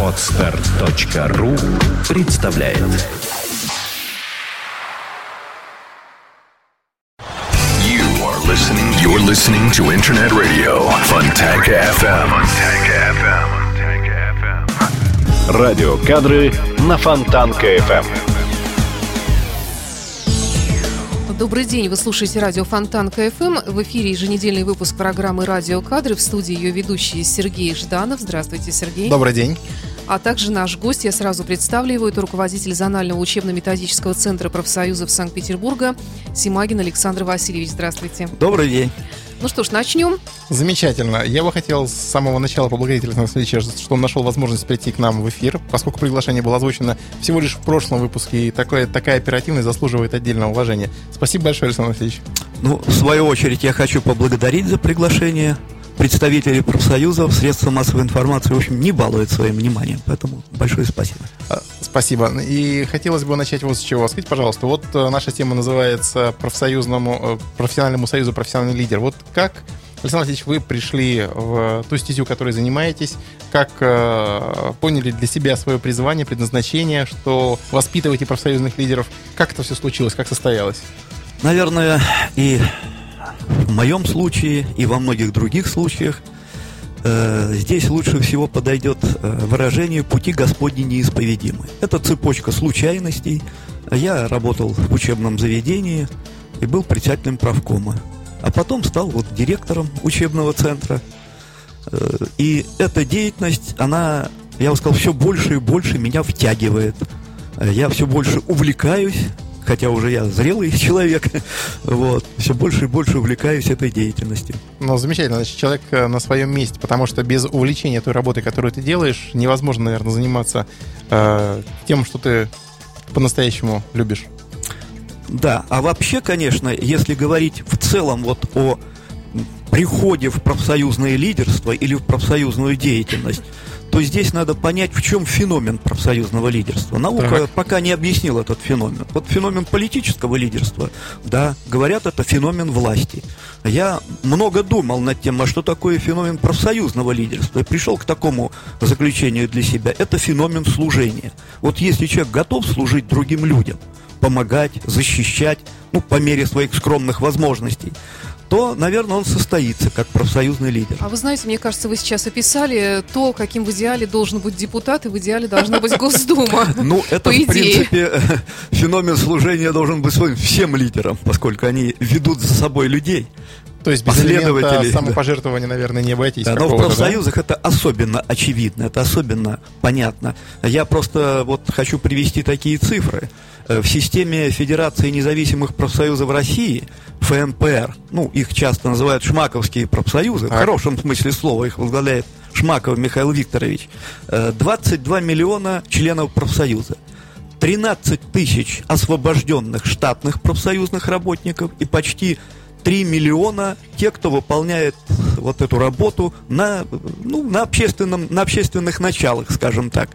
Отстар.ру представляет You are listening. You're listening to Internet Radio Fontanka FM. Fontanka FM. Радиокадры на Фонтанка FM. Добрый день, вы слушаете радио Фонтанка FM. В эфире еженедельный выпуск программы «Радиокадры». В студии ее ведущий Сергей Жданов. Здравствуйте, Сергей. Добрый день. А также наш гость, я сразу представлю его, это руководитель зонального учебно-методического центра профсоюзов Санкт-Петербурга Симагин Александр Васильевич. Здравствуйте. Добрый день. Ну что ж, начнем. Замечательно. Я бы хотел с самого начала поблагодарить Александра Васильевича, что он нашел возможность прийти к нам в эфир, поскольку приглашение было озвучено всего лишь в прошлом выпуске, и такое, такая оперативность заслуживает отдельного уважения. Спасибо большое, Александр Васильевич. Ну, в свою очередь, я хочу поблагодарить за приглашение. Представители профсоюзов, средства массовой информации, в общем, не балуют своим вниманием. Поэтому большое спасибо. А, Спасибо. И хотелось бы начать вот с чего. Скажите, пожалуйста, вот э, наша тема называется профсоюзному, э, профессиональному союзу профессиональный лидер. Вот как, Александр Васильевич, вы пришли в ту стезю, которой занимаетесь, как э, поняли для себя свое призвание, предназначение, что воспитываете профсоюзных лидеров? Как это все случилось, как состоялось? Наверное, и в моем случае, и во многих других случаях э, здесь лучше всего подойдет э, выражение «пути Господни неисповедимы». Это цепочка случайностей. Я работал в учебном заведении и был председателем правкома. А потом стал вот директором учебного центра. Э, И эта деятельность, она, я бы сказал, все больше и больше меня втягивает. Э, Я все больше увлекаюсь, хотя уже я зрелый человек, вот, все больше и больше увлекаюсь этой деятельностью. Ну, замечательно, значит, человек э, на своем месте, потому что без увлечения той работой, которую ты делаешь, невозможно, наверное, заниматься э, тем, что ты по-настоящему любишь. Да, а вообще, конечно, если говорить в целом вот о приходе в профсоюзное лидерство или в профсоюзную деятельность, то здесь надо понять, в чем феномен профсоюзного лидерства. Наука Так. пока не объяснила этот феномен. Вот феномен политического лидерства, да, говорят, это феномен власти. Я много думал над тем, а что такое феномен профсоюзного лидерства, и пришел к такому заключению для себя. Это феномен служения. Вот если человек готов служить другим людям, помогать, защищать, ну, по мере своих скромных возможностей, то, наверное, он состоится как профсоюзный лидер. А вы знаете, мне кажется, вы сейчас описали то, каким в идеале должен быть депутат, и в идеале должна быть Госдума. Ну, это, в принципе, феномен служения должен быть своим всем лидерам, поскольку они ведут за собой людей. То есть без элемента Последователей, да. самопожертвования, наверное, не обойтись. Да, но в какого-то, да? профсоюзах это особенно очевидно, это особенно понятно. Я просто вот хочу привести такие цифры. Э, В системе Федерации независимых профсоюзов России, ФНПР, ну, их часто называют шмаковские профсоюзы, в Так. хорошем смысле слова, их возглавляет Шмаков Михаил Викторович, э, 22 миллиона членов профсоюза. 13 тысяч освобожденных штатных профсоюзных работников и почти 3 миллиона те, кто выполняет вот эту работу на, ну, на, общественном, на общественных началах, скажем так.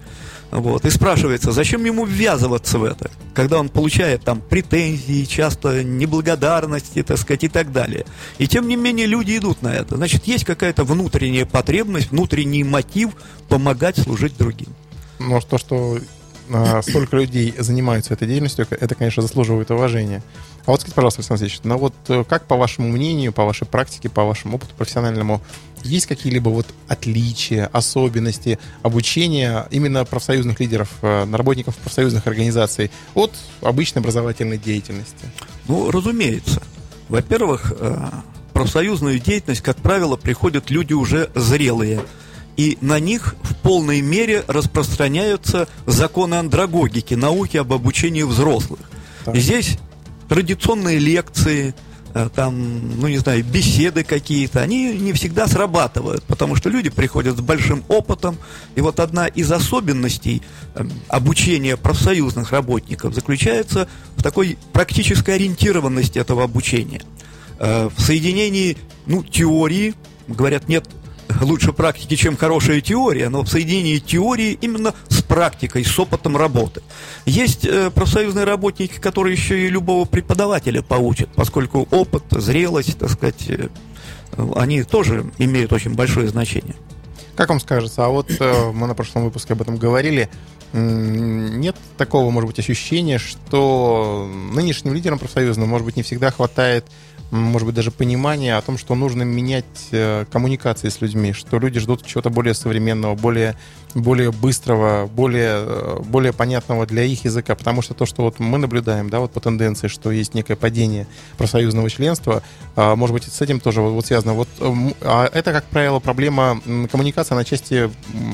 Вот. И спрашивается, зачем ему ввязываться в это, когда он получает там претензии, часто неблагодарности, так сказать, и так далее. И тем не менее люди идут на это. Значит, есть какая-то внутренняя потребность, внутренний мотив помогать служить другим. Но то, что а, столько людей занимаются этой деятельностью, это, конечно, заслуживает уважения. А вот скажите, пожалуйста, Александр Алексеевич, ну вот э, как по вашему мнению, по вашей практике, по вашему опыту профессиональному, есть какие-либо вот отличия, особенности обучения именно профсоюзных лидеров, э, работников профсоюзных организаций от обычной образовательной деятельности? Ну, разумеется. Во-первых, э, профсоюзную деятельность, как правило, приходят люди уже зрелые. И на них в полной мере распространяются законы андрогогики, науки об обучении взрослых. Так. И здесь традиционные лекции, там, ну не знаю, беседы какие-то, они не всегда срабатывают, потому что люди приходят с большим опытом, и вот одна из особенностей э, обучения профсоюзных работников заключается в такой практической ориентированности этого обучения. Э, В соединении, ну, теории, говорят, нет лучше практики, чем хорошая теория, но в соединении теории именно с практикой, с опытом работы. Есть э, профсоюзные работники, которые еще и любого преподавателя поучат, поскольку опыт, зрелость, так сказать, э, они тоже имеют очень большое значение. Как вам скажется, а вот э, мы на прошлом выпуске об этом говорили, нет такого, может быть, ощущения, что нынешним лидерам профсоюзным, может быть, не всегда хватает может быть, даже понимания о том, что нужно менять э, коммуникации с людьми, что люди ждут чего-то более современного, более, более быстрого, более, э, более понятного для их языка, потому что то, что вот мы наблюдаем, да, вот по тенденции, что есть некое падение профсоюзного членства, а, может быть, с этим тоже вот, связано. Вот, а это, как правило, проблема коммуникации, она части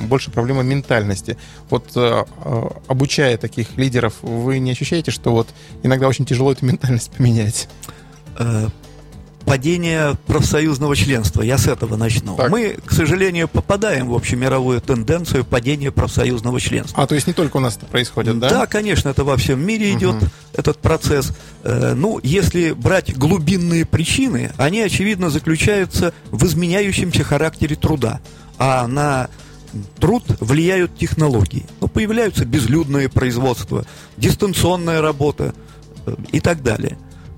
больше проблема ментальности. Вот э, э, обучая таких лидеров, вы не ощущаете, что вот иногда очень тяжело эту ментальность поменять? Падение профсоюзного членства. Я с этого начну. Так. Мы, к сожалению, попадаем в общемировую тенденцию падения профсоюзного членства. А, то есть не только у нас это происходит, да? Да, конечно, это во всем мире идет Мгм. этот процесс. Э, Ну, если брать глубинные причины, они, очевидно, заключаются в изменяющемся характере труда. А на труд влияют технологии. Ну, появляются безлюдные производства, дистанционная работа э, и так далее.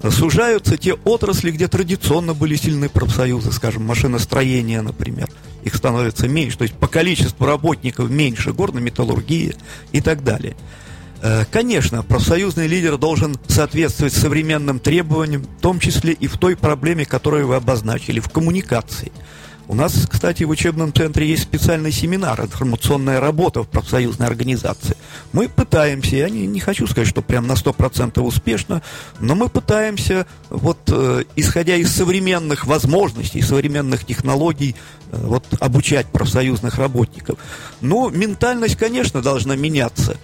Сужаются те отрасли, где традиционно были сильны профсоюзы, скажем, машиностроение, например. Их становится меньше, то есть по количеству работников меньше, горно-металлургия и так далее. Э, Конечно, профсоюзный лидер должен соответствовать современным требованиям, в том числе и в той проблеме, которую вы обозначили, в коммуникации. У нас, кстати, в учебном центре есть специальный семинар «Информационная работа в профсоюзной организации». Мы пытаемся, я не, не хочу сказать, что прям на 100% успешно, но мы пытаемся, вот, э, исходя из современных возможностей, современных технологий, э, вот, обучать профсоюзных работников. Но ментальность, конечно, должна меняться.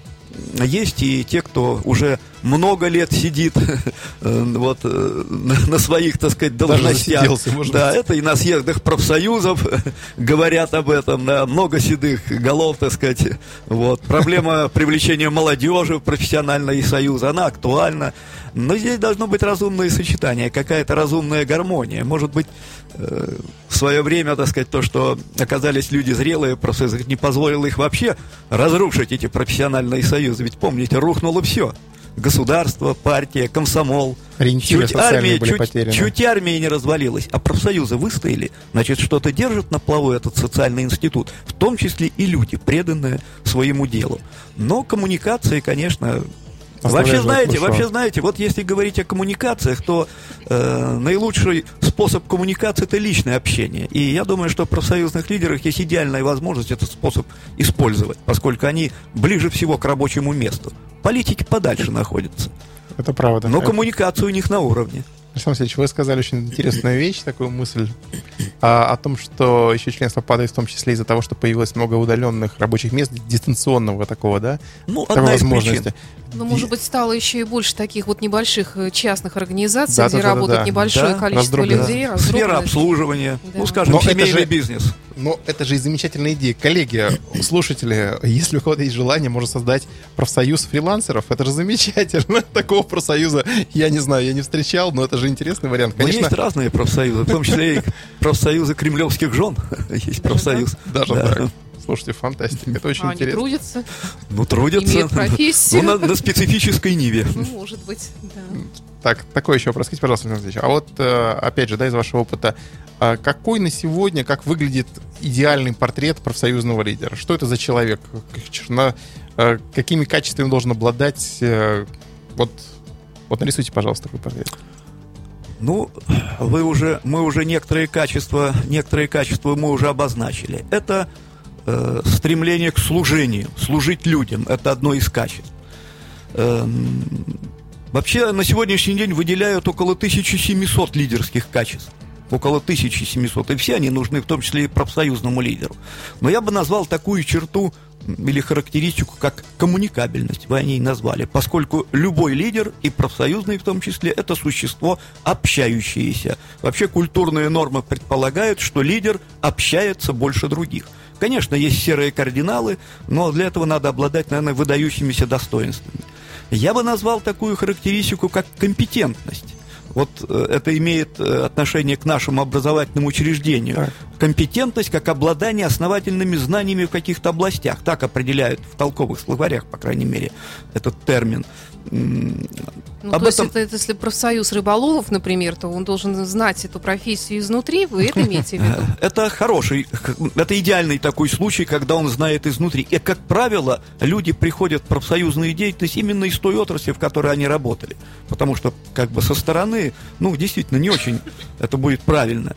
Есть и те, кто уже много лет сидит э, вот, э, на своих, так сказать, должностях. да, быть. это и на съездах профсоюзов говорят об этом, да, много седых голов, так сказать. Вот. Проблема привлечения молодежи в профессиональный союз, она актуальна. Но здесь должно быть разумное сочетание, какая-то разумная гармония. Может быть, э, в свое время, так сказать, то, что оказались люди зрелые, просто не позволило их вообще разрушить, эти профессиональные союзы. Ведь помните, рухнуло все. Государство, партия, комсомол. Ориентиры Чуть армия, были чуть, потеряны. чуть армия не развалилась, а профсоюзы выстояли, значит, что-то держит на плаву этот социальный институт, в том числе и люди, преданные своему делу. Но коммуникации, конечно, Вообще знаете, вообще знаете, вот если говорить о коммуникациях, то э, наилучший способ коммуникации это личное общение. И я думаю, что в профсоюзных лидерах есть идеальная возможность этот способ использовать, поскольку они ближе всего к рабочему месту. Политики подальше находятся, Это правда. но Это- коммуникация у них на уровне. Александр Васильевич, вы сказали очень интересную вещь, такую мысль а, о том, что еще членство падает в том числе из-за того, что появилось много удаленных рабочих мест, дистанционного такого, да? Ну, одна из причин. Ну, может быть, стало еще и больше таких вот небольших э, частных организаций, Да, где да, да, да, работает да. небольшое Да, количество раздроблено. людей. Сфера раздроблено. обслуживания, Да. ну, скажем, Но семейный же- бизнес. Но это же и замечательная идея. Коллеги, слушатели, если у кого-то есть желание, можно создать профсоюз фрилансеров. Это же замечательно. Такого профсоюза я не знаю, я не встречал, но это же интересный вариант. Но Конечно, есть разные профсоюзы, в том числе и профсоюзы кремлевских жен. Есть профсоюз. даже Да. так. Слушайте, фантастика. Это очень А, они интересно. трудятся, Ну, трудятся. имеют профессию. Ну, на, на специфической ниве. Ну, может быть, да. Так, такой еще вопрос. Скажите, пожалуйста, Александр а вот, э, опять же, да, из вашего опыта, а какой на сегодня, как выглядит идеальный портрет профсоюзного лидера? Что это за человек? На- э, Какими качествами должен обладать? э, Вот, вот нарисуйте, пожалуйста, такой портрет. Ну, вы уже, мы уже некоторые качества, некоторые качества мы уже обозначили. Это э, стремление к служению, служить людям. Это одно из качеств. Эм, вообще на сегодняшний день выделяют около 1700 лидерских качеств. Около 1700. И все они нужны, в том числе и профсоюзному лидеру. Но я бы назвал такую черту или характеристику, как коммуникабельность. Вы о ней назвали. Поскольку любой лидер, и профсоюзный в том числе, это существо общающееся. Вообще культурные нормы предполагают, что лидер общается больше других. Конечно, есть серые кардиналы, но для этого надо обладать, наверное, выдающимися достоинствами. Я бы назвал такую характеристику, как компетентность. Вот э, это имеет э, отношение к нашему образовательному учреждению. Так. компетентность как обладание основательными знаниями в каких-то областях. Так определяют в толковых словарях, по крайней мере, этот термин. Ну, Об то этом... есть, это, если профсоюз рыболовов, например, то он должен знать эту профессию изнутри, вы это имеете в виду? Это хороший, это идеальный такой случай, когда он знает изнутри. И, как правило, люди приходят в профсоюзную деятельность именно из той отрасли, в которой они работали. Потому что, как бы, со стороны, ну, действительно, не очень это будет правильно.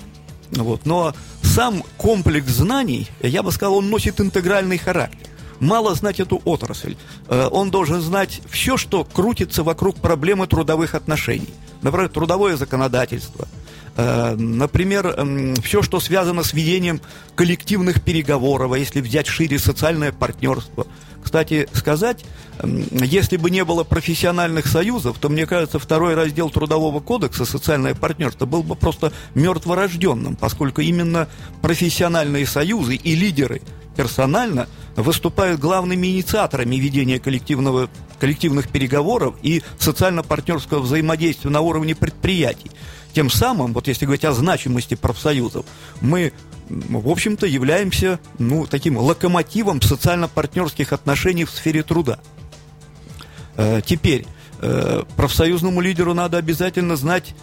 Вот. Но сам комплекс знаний, я бы сказал, он носит интегральный характер. Мало знать эту отрасль. Э, он должен знать все, что крутится вокруг проблемы трудовых отношений. Например, трудовое законодательство. Э, например, все, что связано с ведением коллективных переговоров, а если взять шире социальное партнерство – кстати сказать, если бы не было профессиональных союзов, то, мне кажется, второй раздел Трудового кодекса «Социальное партнерство» был бы просто мертворожденным, поскольку именно профессиональные союзы и лидеры персонально выступают главными инициаторами ведения коллективного, коллективных переговоров и социально-партнерского взаимодействия на уровне предприятий. Тем самым, вот если говорить о значимости профсоюзов, мы в общем-то, являемся ну, таким локомотивом социально-партнерских отношений в сфере труда. Э, теперь, э, профсоюзному лидеру надо обязательно знать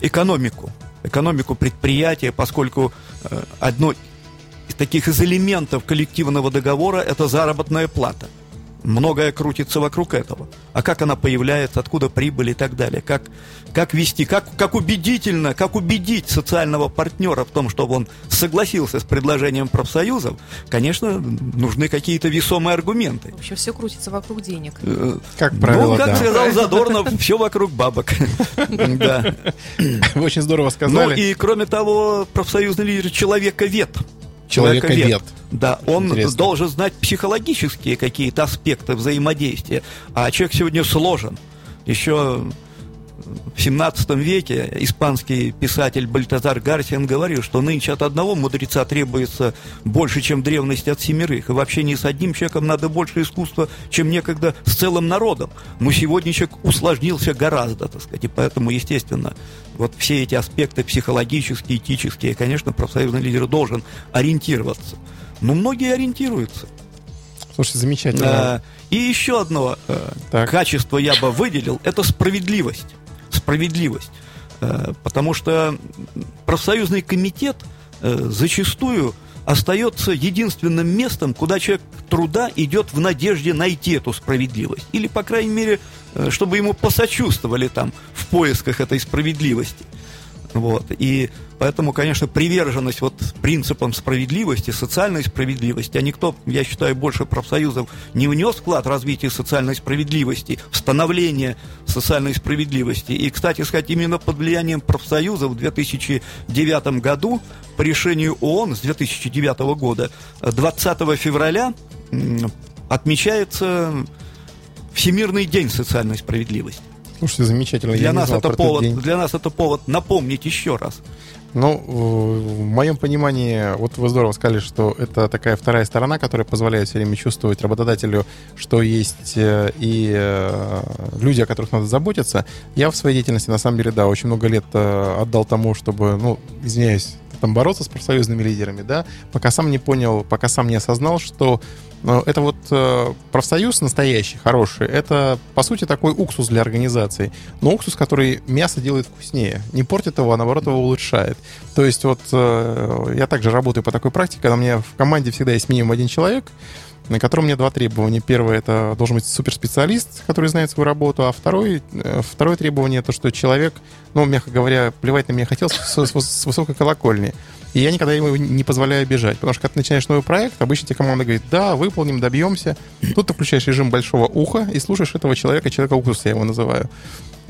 экономику, экономику предприятия, поскольку э, одно из таких из элементов коллективного договора – это заработная плата – многое крутится вокруг этого. А как она появляется, откуда прибыль и так далее. Как, как вести, как, как убедительно, как убедить социального партнера в том, чтобы он согласился с предложением профсоюзов, конечно, нужны какие-то весомые аргументы. Вообще все крутится вокруг денег. Э, как правило, Ну, как да. сказал Задорнов, все вокруг бабок. Да. Очень здорово сказали. Ну и, кроме того, профсоюзный лидер человековед – человековед. Да, он Интересно. должен знать психологические какие-то аспекты взаимодействия. А человек сегодня сложен. Еще в 17 веке испанский писатель Бальтазар Гарсиан говорил, что нынче от одного мудреца требуется больше, чем древности от семерых. И вообще не с одним человеком надо больше искусства, чем некогда с целым народом. Но сегодня человек усложнился гораздо, так сказать. И поэтому, естественно, вот все эти аспекты психологические, этические, конечно, профсоюзный лидер должен ориентироваться. Но многие ориентируются. Слушай, замечательно. А, и еще одно э, так. качество я бы выделил – это справедливость справедливость. Э, потому что профсоюзный комитет э, зачастую остается единственным местом, куда человек труда идет в надежде найти эту справедливость. Или, по крайней мере, э, чтобы ему посочувствовали там в поисках этой справедливости. Вот. И поэтому, конечно, приверженность вот принципам справедливости, социальной справедливости, а никто, я считаю, больше профсоюзов не внес вклад в развитие социальной справедливости, в становление социальной справедливости. И, кстати сказать, именно под влиянием профсоюзов в 2009 году по решению ООН с 2009 года 20 февраля отмечается Всемирный день социальной справедливости. Слушайте, замечательно. Для, нас это повод, для нас это повод напомнить еще раз. Ну, в моем понимании, вот вы здорово сказали, что это такая вторая сторона, которая позволяет все время чувствовать работодателю, что есть э, и э, люди, о которых надо заботиться. Я в своей деятельности, на самом деле, да, очень много лет э, отдал тому, чтобы, ну, извиняюсь, там бороться с профсоюзными лидерами, да, пока сам не понял, пока сам не осознал, что но это вот э, профсоюз настоящий, хороший, это, по сути, такой уксус для организации. Но уксус, который мясо делает вкуснее. Не портит его, а наоборот его улучшает. То есть вот э, я также работаю по такой практике, когда у меня в команде всегда есть минимум один человек, на котором у меня два требования. Первое, это должен быть суперспециалист, который знает свою работу, а второй, э, второе требование, то, что человек, ну, мягко говоря, плевать на меня хотел с, с, с высокой колокольни. И я никогда ему не позволяю бежать. Потому что когда ты начинаешь новый проект, обычно тебе команда говорит, да, выполним, добьемся. Тут ты включаешь режим большого уха и слушаешь этого человека, человека укуса я его называю.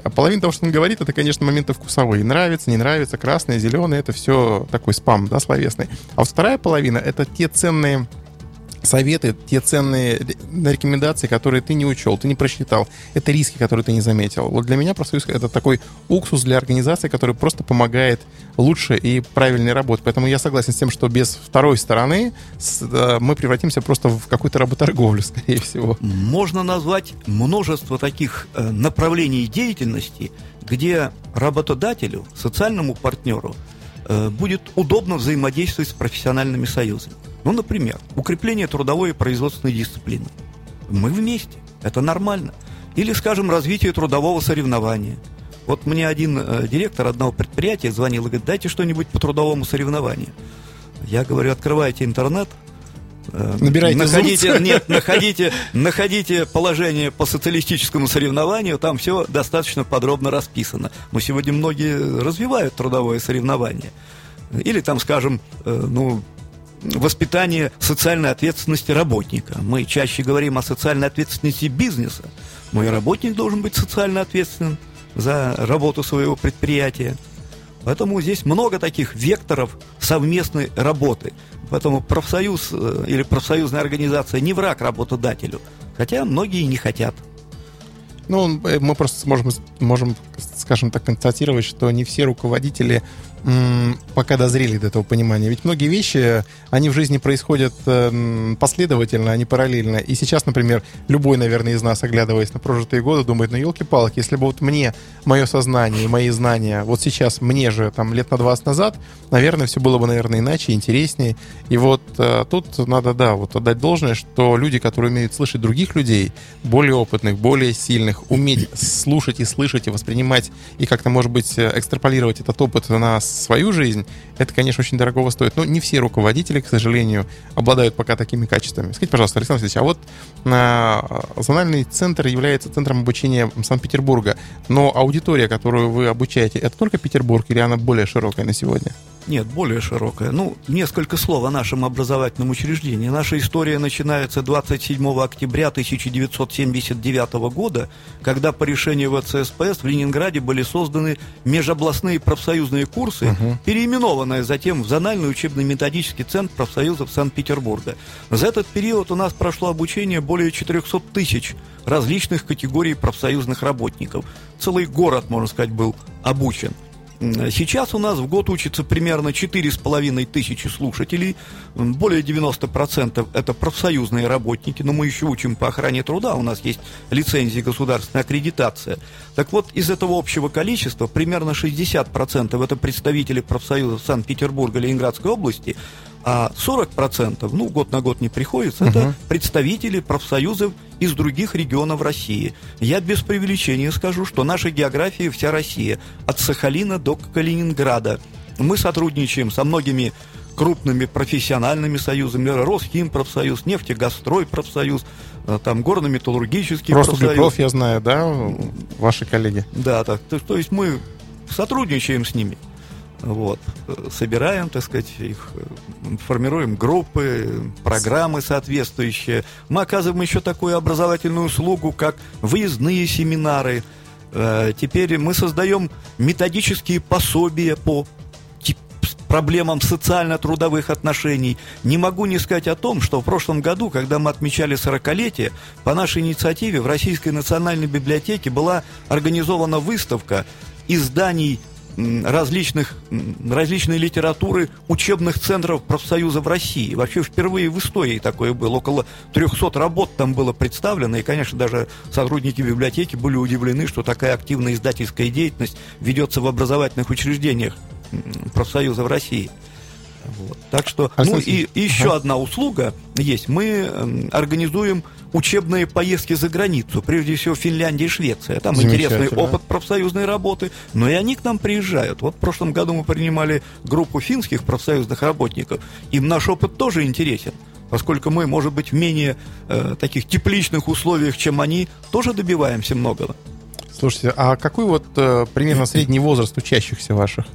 А половина того, что он говорит, это, конечно, моменты вкусовые. Нравится, не нравится, красное, зеленое, это все такой спам, да, словесный. А вот вторая половина — это те ценные советы, те ценные рекомендации, которые ты не учел, ты не просчитал. Это риски, которые ты не заметил. Вот для меня профсоюз это такой уксус для организации, который просто помогает лучше и правильнее работать. Поэтому я согласен с тем, что без второй стороны э, мы превратимся просто в какую-то работорговлю, скорее всего. Можно назвать множество таких э, направлений деятельности, где работодателю, социальному партнеру э, будет удобно взаимодействовать с профессиональными союзами. Ну, например, укрепление трудовой и производственной дисциплины. Мы вместе, это нормально. Или, скажем, развитие трудового соревнования. Вот мне один э, директор одного предприятия звонил и говорит, дайте что-нибудь по трудовому соревнованию. Я говорю, открывайте интернет, э, Набирайте находите, нет, находите, находите положение по социалистическому соревнованию, там все достаточно подробно расписано. Но сегодня многие развивают трудовое соревнование. Или там, скажем, э, ну, воспитание социальной ответственности работника. Мы чаще говорим о социальной ответственности бизнеса. Мой работник должен быть социально ответственным за работу своего предприятия. Поэтому здесь много таких векторов совместной работы. Поэтому профсоюз э, или профсоюзная организация не враг работодателю. Хотя многие не хотят. Ну, мы просто можем, можем, скажем так, констатировать, что не все руководители пока дозрели до этого понимания. Ведь многие вещи, они в жизни происходят э, м, последовательно, а не параллельно. И сейчас, например, любой, наверное, из нас, оглядываясь на прожитые годы, думает, ну, елки-палки, если бы вот мне, мое сознание и мои знания, вот сейчас мне же, там, лет на 20 назад, наверное, все было бы, наверное, иначе, интереснее. И вот э, тут надо, да, вот отдать должное, что люди, которые умеют слышать других людей, более опытных, более сильных, уметь слушать и слышать и воспринимать, и как-то, может быть, э, экстраполировать этот опыт на свою жизнь, это, конечно, очень дорогого стоит. Но не все руководители, к сожалению, обладают пока такими качествами. Скажите, пожалуйста, Александр Васильевич, а вот э, зональный центр является центром обучения Санкт-Петербурга, но аудитория, которую вы обучаете, это только Петербург или она более широкая на сегодня? Нет, более широкая. Ну, несколько слов о нашем образовательном учреждении. Наша история начинается 27 октября 1979 года, когда по решению ВЦСПС в Ленинграде были созданы межобластные профсоюзные курсы, переименованные затем в Зональный учебно-методический центр профсоюзов Санкт-Петербурга. За этот период у нас прошло обучение более 400 тысяч различных категорий профсоюзных работников. Целый город, можно сказать, был обучен. Сейчас у нас в год учится примерно 4,5 тысячи слушателей, более 90% это профсоюзные работники, но мы еще учим по охране труда, у нас есть лицензии государственная аккредитация. Так вот, из этого общего количества примерно 60% это представители профсоюзов Санкт-Петербурга, Ленинградской области, а 40%, ну, год на год не приходится, uh-huh. это представители профсоюзов из других регионов России. Я без преувеличения скажу, что наша география вся Россия, от Сахалина до Калининграда. Мы сотрудничаем со многими крупными профессиональными союзами, Росхим профсоюз, нефтегастрой профсоюз, там горно-металлургический профсоюз. профсоюз. я знаю, да, ваши коллеги? Да, так, то, то есть мы сотрудничаем с ними. Вот. Собираем, так сказать, их, формируем группы, программы соответствующие. Мы оказываем еще такую образовательную услугу, как выездные семинары. Теперь мы создаем методические пособия по проблемам социально-трудовых отношений. Не могу не сказать о том, что в прошлом году, когда мы отмечали 40-летие, по нашей инициативе в Российской национальной библиотеке была организована выставка изданий различных, различной литературы учебных центров профсоюза в России. Вообще впервые в истории такое было. Около 300 работ там было представлено. И, конечно, даже сотрудники библиотеки были удивлены, что такая активная издательская деятельность ведется в образовательных учреждениях профсоюза в России. Вот. Так что, ну и, и еще ага. одна услуга есть. Мы организуем учебные поездки за границу, прежде всего Финляндия и Швеция. Там интересный опыт профсоюзной работы, но и они к нам приезжают. Вот в прошлом году мы принимали группу финских профсоюзных работников. Им наш опыт тоже интересен поскольку мы, может быть, в менее э, таких тепличных условиях, чем они, тоже добиваемся многого. Слушайте, а какой вот э, примерно средний возраст учащихся ваших?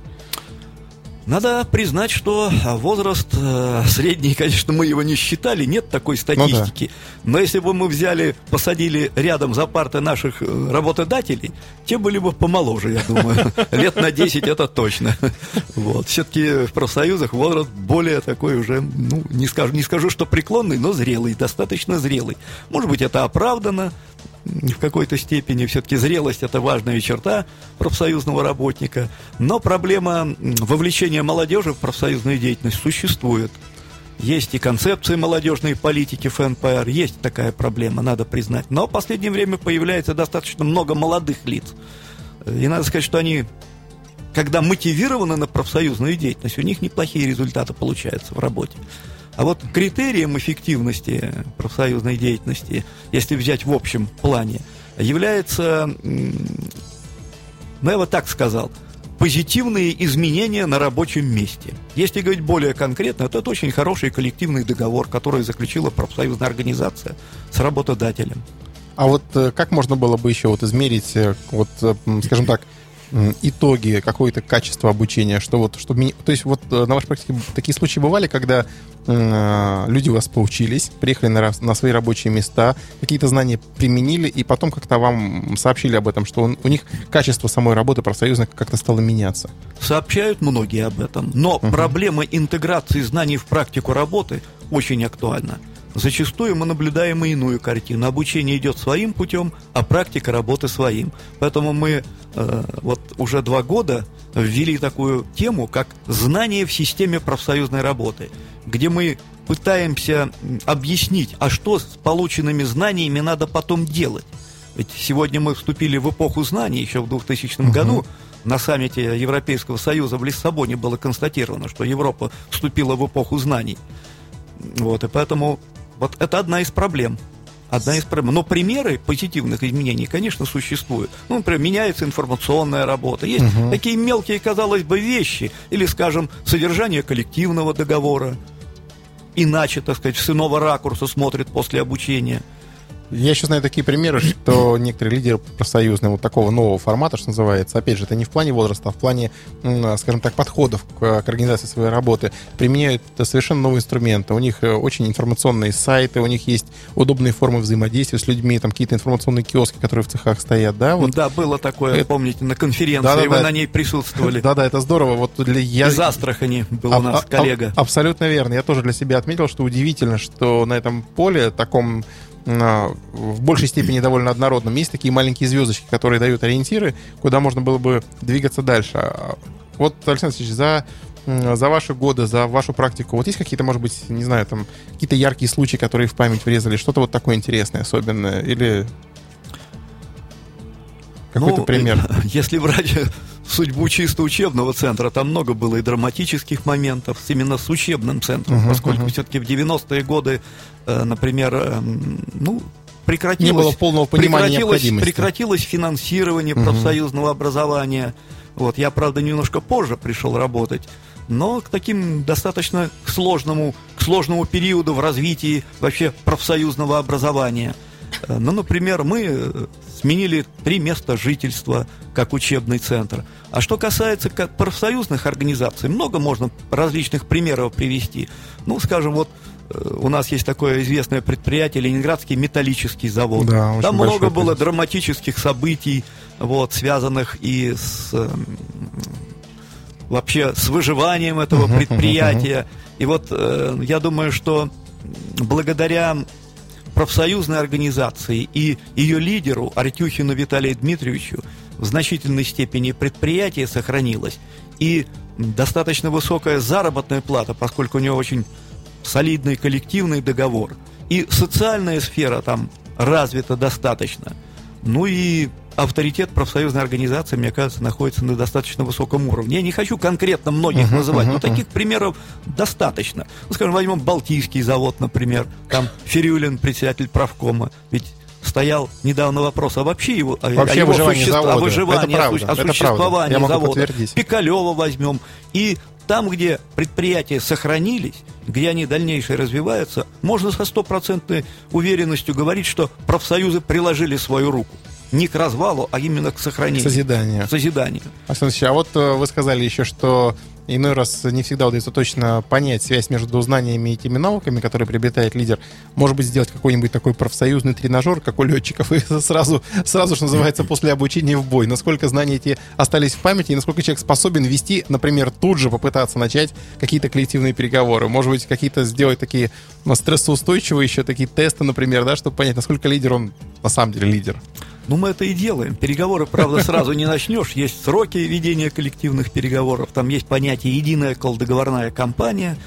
Надо признать, что возраст э, средний, конечно, мы его не считали, нет такой статистики. Ну, да. Но если бы мы взяли, посадили рядом за парты наших э, работодателей, те были бы помоложе, я думаю. Лет на 10 это точно. Вот. Все-таки в профсоюзах возраст более такой уже, ну, не скажу, не скажу, что преклонный, но зрелый, достаточно зрелый. Может быть, это оправдано, в какой-то степени все-таки зрелость это важная черта профсоюзного работника, но проблема вовлечения молодежи в профсоюзную деятельность существует. Есть и концепции молодежной политики ФНПР, есть такая проблема, надо признать. Но в последнее время появляется достаточно много молодых лиц. И надо сказать, что они когда мотивированы на профсоюзную деятельность, у них неплохие результаты получаются в работе. А вот критерием эффективности профсоюзной деятельности, если взять в общем плане, является, ну я вот так сказал, позитивные изменения на рабочем месте. Если говорить более конкретно, то это очень хороший коллективный договор, который заключила профсоюзная организация с работодателем. А вот э, как можно было бы еще вот измерить, э, вот, э, скажем так, итоги, какое-то качество обучения, что вот, чтобы, то есть вот на вашей практике такие случаи бывали, когда э, люди у вас поучились, приехали на, на свои рабочие места, какие-то знания применили, и потом как-то вам сообщили об этом, что он, у них качество самой работы профсоюзной как-то стало меняться. Сообщают многие об этом, но uh-huh. проблема интеграции знаний в практику работы очень актуальна. Зачастую мы наблюдаем и иную картину. Обучение идет своим путем, а практика работы своим. Поэтому мы э, вот уже два года ввели такую тему, как знание в системе профсоюзной работы, где мы пытаемся объяснить, а что с полученными знаниями надо потом делать. Ведь сегодня мы вступили в эпоху знаний еще в 2000 угу. году. На саммите Европейского Союза в Лиссабоне было констатировано, что Европа вступила в эпоху знаний. Вот, и поэтому вот это одна из проблем. Одна из проблем. Но примеры позитивных изменений, конечно, существуют. Ну, например, меняется информационная работа. Есть угу. такие мелкие, казалось бы, вещи. Или, скажем, содержание коллективного договора. Иначе, так сказать, с иного ракурса смотрит после обучения – я еще знаю такие примеры, что некоторые лидеры профсоюзные вот такого нового формата, что называется, опять же, это не в плане возраста, а в плане, скажем так, подходов к, к организации своей работы, применяют совершенно новые инструменты. У них э, очень информационные сайты, у них есть удобные формы взаимодействия с людьми, там какие-то информационные киоски, которые в цехах стоят, да? Вот. Да, было такое, это... помните, на конференции, да, да, вы да. на ней присутствовали. Да-да, это здорово. Вот для... я... Из Астрахани был а, у нас а, коллега. А, абсолютно верно. Я тоже для себя отметил, что удивительно, что на этом поле таком в большей степени довольно однородным. Есть такие маленькие звездочки, которые дают ориентиры, куда можно было бы двигаться дальше. А, вот, Александр Алексеевич, за за ваши годы, за вашу практику, вот есть какие-то, может быть, не знаю, там, какие-то яркие случаи, которые в память врезали, что-то вот такое интересное, особенное, или какой-то ну, пример? Если брать судьбу чисто учебного центра, там много было и драматических моментов именно с учебным центром, uh-huh, поскольку uh-huh. все-таки в 90-е годы Э, например, э, ну, прекратилось, не было полного понимания прекратилось, прекратилось финансирование угу. профсоюзного образования. Вот, я, правда, немножко позже пришел работать, но к таким достаточно сложному, к сложному периоду в развитии вообще профсоюзного образования. Э, ну, например, мы сменили три места жительства как учебный центр. А что касается профсоюзных организаций, много можно различных примеров привести. Ну, скажем, вот у нас есть такое известное предприятие Ленинградский металлический завод. Да, Там много было драматических событий, вот, связанных и с вообще с выживанием этого uh-huh, предприятия. Uh-huh. И вот э, я думаю, что благодаря профсоюзной организации и ее лидеру Артюхину Виталию Дмитриевичу в значительной степени предприятие сохранилось. И достаточно высокая заработная плата, поскольку у него очень солидный коллективный договор. И социальная сфера там развита достаточно. Ну и авторитет профсоюзной организации, мне кажется, находится на достаточно высоком уровне. Я не хочу конкретно многих uh-huh, называть, uh-huh, но таких примеров достаточно. Ну, скажем, возьмем Балтийский завод, например, там Фирюлин, председатель правкома, ведь стоял недавно вопрос, а вообще его, вообще о его суще... о выживании, о, о существовании завода. Пикалева возьмем. И там, где предприятия сохранились, где они дальнейшее развиваются, можно со стопроцентной уверенностью говорить, что профсоюзы приложили свою руку. Не к развалу, а именно к сохранению. Созиданию. Созиданию. Александр а вот э, вы сказали еще, что иной раз не всегда удается точно понять связь между знаниями и теми навыками, которые приобретает лидер. Может быть, сделать какой-нибудь такой профсоюзный тренажер, как у летчиков, и сразу, сразу что называется, после обучения в бой. Насколько знания эти остались в памяти, и насколько человек способен вести, например, тут же попытаться начать какие-то коллективные переговоры. Может быть, какие-то сделать такие ну, стрессоустойчивые еще такие тесты, например, да, чтобы понять, насколько лидер он на самом деле лидер. Ну, мы это и делаем. Переговоры, правда, сразу не начнешь. Есть сроки ведения коллективных переговоров, там есть понятие единая колдоговорная компания.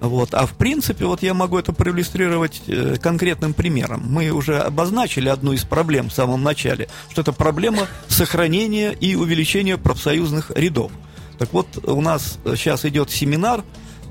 Вот. А в принципе, вот я могу это проиллюстрировать э, конкретным примером. Мы уже обозначили одну из проблем в самом начале, что это проблема сохранения и увеличения профсоюзных рядов. Так вот, у нас сейчас идет семинар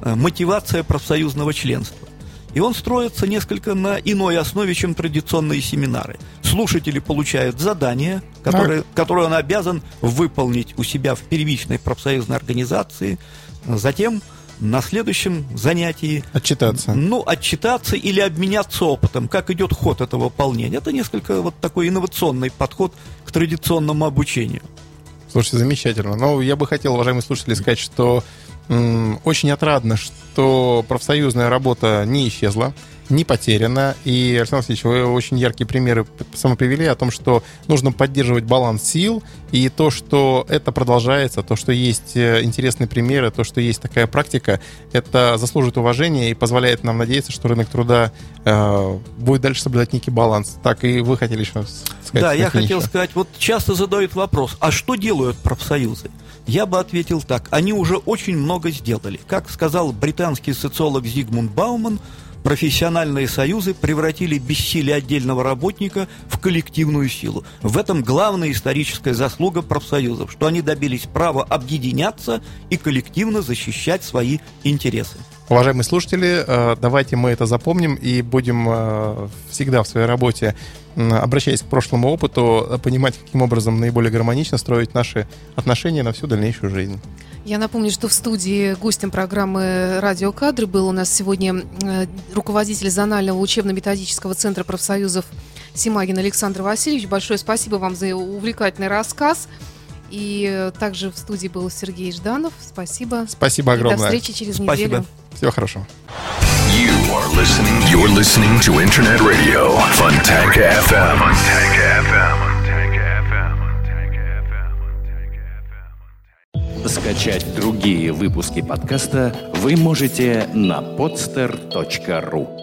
«Мотивация профсоюзного членства». И он строится несколько на иной основе, чем традиционные семинары. Слушатели получают задания, которые, которые он обязан выполнить у себя в первичной профсоюзной организации. Затем на следующем занятии... Отчитаться. Ну, отчитаться или обменяться опытом, как идет ход этого выполнения. Это несколько вот такой инновационный подход к традиционному обучению. Слушайте, замечательно. Но я бы хотел, уважаемые слушатели, сказать, что очень отрадно, что профсоюзная работа не исчезла, не потеряна. И, Александр Васильевич, вы очень яркие примеры самопривели о том, что нужно поддерживать баланс сил, и то, что это продолжается, то, что есть э, интересные примеры, то, что есть такая практика, это заслуживает уважения и позволяет нам надеяться, что рынок труда э, будет дальше соблюдать некий баланс. Так, и вы хотели еще сказать? Да, я хотел сказать, вот часто задают вопрос, а что делают профсоюзы? Я бы ответил так. Они уже очень много сделали. Как сказал британский социолог Зигмунд Бауман, профессиональные союзы превратили бессилие отдельного работника в коллективную силу. В этом главная историческая заслуга профсоюзов, что они добились права объединяться и коллективно защищать свои интересы. Уважаемые слушатели, э, давайте мы это запомним и будем э, всегда в своей работе, обращаясь к прошлому опыту, понимать, каким образом наиболее гармонично строить наши отношения на всю дальнейшую жизнь. Я напомню, что в студии гостем программы «Радиокадры» был у нас сегодня э, руководитель зонального учебно-методического центра профсоюзов Симагин Александр Васильевич. Большое спасибо вам за увлекательный рассказ. И также в студии был Сергей Жданов. Спасибо. Спасибо огромное. И до встречи через Спасибо. неделю. Всего хорошего. You are listening, you're listening to Internet Radio, Fontanka FM. Fontanka FM. Скачать другие выпуски подкаста вы можете на podster.ru